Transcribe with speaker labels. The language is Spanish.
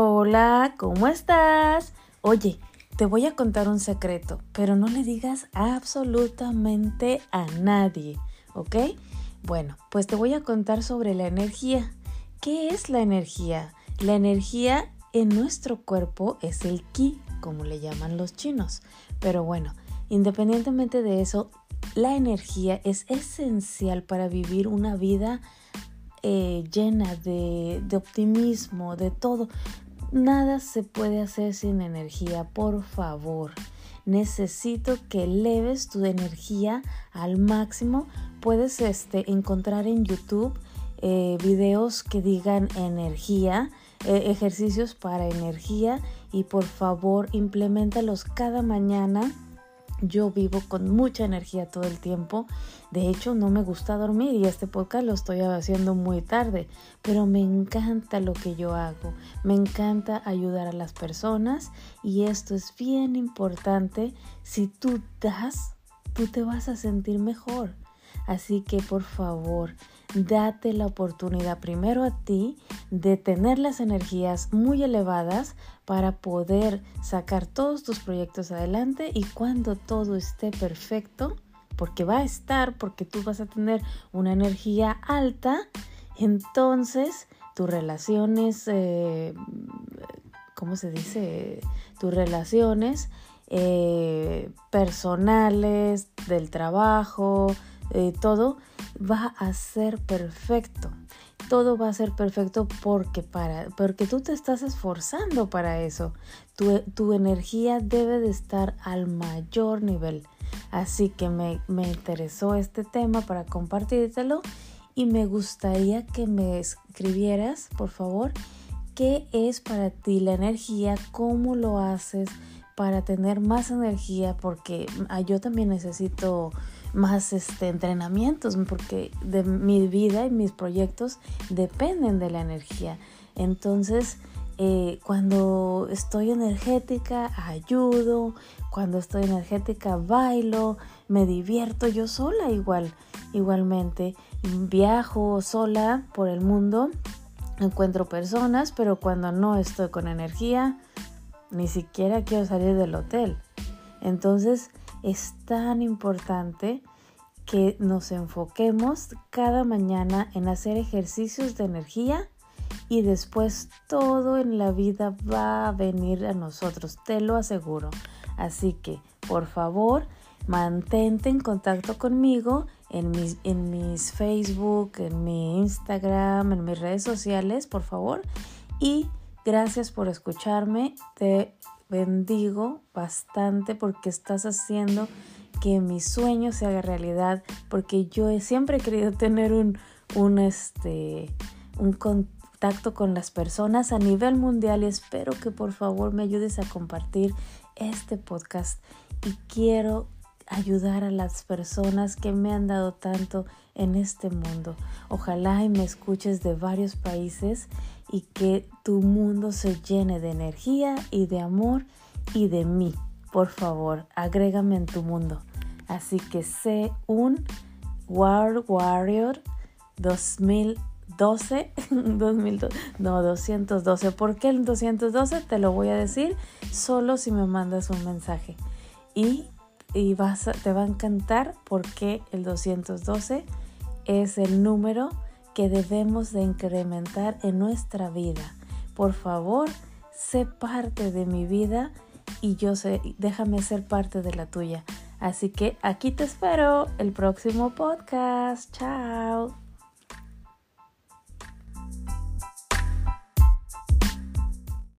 Speaker 1: Hola, ¿cómo estás? Oye, te voy a contar un secreto, pero no le digas absolutamente a nadie, ¿ok? Bueno, pues te voy a contar sobre la energía. ¿Qué es la energía? La energía en nuestro cuerpo es el ki, como le llaman los chinos. Pero bueno, independientemente de eso, la energía es esencial para vivir una vida eh, llena de, de optimismo, de todo. Nada se puede hacer sin energía, por favor. Necesito que eleves tu energía al máximo. Puedes este, encontrar en YouTube eh, videos que digan energía, eh, ejercicios para energía y por favor implementalos cada mañana yo vivo con mucha energía todo el tiempo. De hecho, no me gusta dormir y este podcast lo estoy haciendo muy tarde, pero me encanta lo que yo hago. Me encanta ayudar a las personas y esto es bien importante. Si tú das, tú te vas a sentir mejor. Así que por favor, date la oportunidad primero a ti de tener las energías muy elevadas para poder sacar todos tus proyectos adelante y cuando todo esté perfecto, porque va a estar, porque tú vas a tener una energía alta, entonces tus relaciones, eh, ¿cómo se dice? Tus relaciones eh, personales, del trabajo, eh, todo va a ser perfecto. Todo va a ser perfecto porque, para, porque tú te estás esforzando para eso. Tu, tu energía debe de estar al mayor nivel. Así que me, me interesó este tema para compartírtelo y me gustaría que me escribieras, por favor, qué es para ti la energía, cómo lo haces para tener más energía, porque ah, yo también necesito más este, entrenamientos, porque de mi vida y mis proyectos dependen de la energía. Entonces, eh, cuando estoy energética, ayudo, cuando estoy energética, bailo, me divierto yo sola igual, igualmente. Viajo sola por el mundo, encuentro personas, pero cuando no estoy con energía, ni siquiera quiero salir del hotel. Entonces, es tan importante que nos enfoquemos cada mañana en hacer ejercicios de energía y después todo en la vida va a venir a nosotros, te lo aseguro. Así que, por favor, mantente en contacto conmigo en mis, en mis Facebook, en mi Instagram, en mis redes sociales, por favor. Y gracias por escucharme. Te bendigo bastante porque estás haciendo que mi sueño se haga realidad, porque yo he siempre querido tener un, un, este, un contacto con las personas a nivel mundial y espero que por favor me ayudes a compartir este podcast y quiero ayudar a las personas que me han dado tanto en este mundo. Ojalá y me escuches de varios países y que tu mundo se llene de energía y de amor y de mí. Por favor, agrégame en tu mundo. Así que sé un World Warrior 2012, 2012, no 212. ¿Por qué el 212? Te lo voy a decir solo si me mandas un mensaje. Y, y vas te va a encantar porque el 212 es el número que debemos de incrementar en nuestra vida. Por favor, sé parte de mi vida y yo sé, déjame ser parte de la tuya. Así que aquí te espero el próximo podcast. Chao.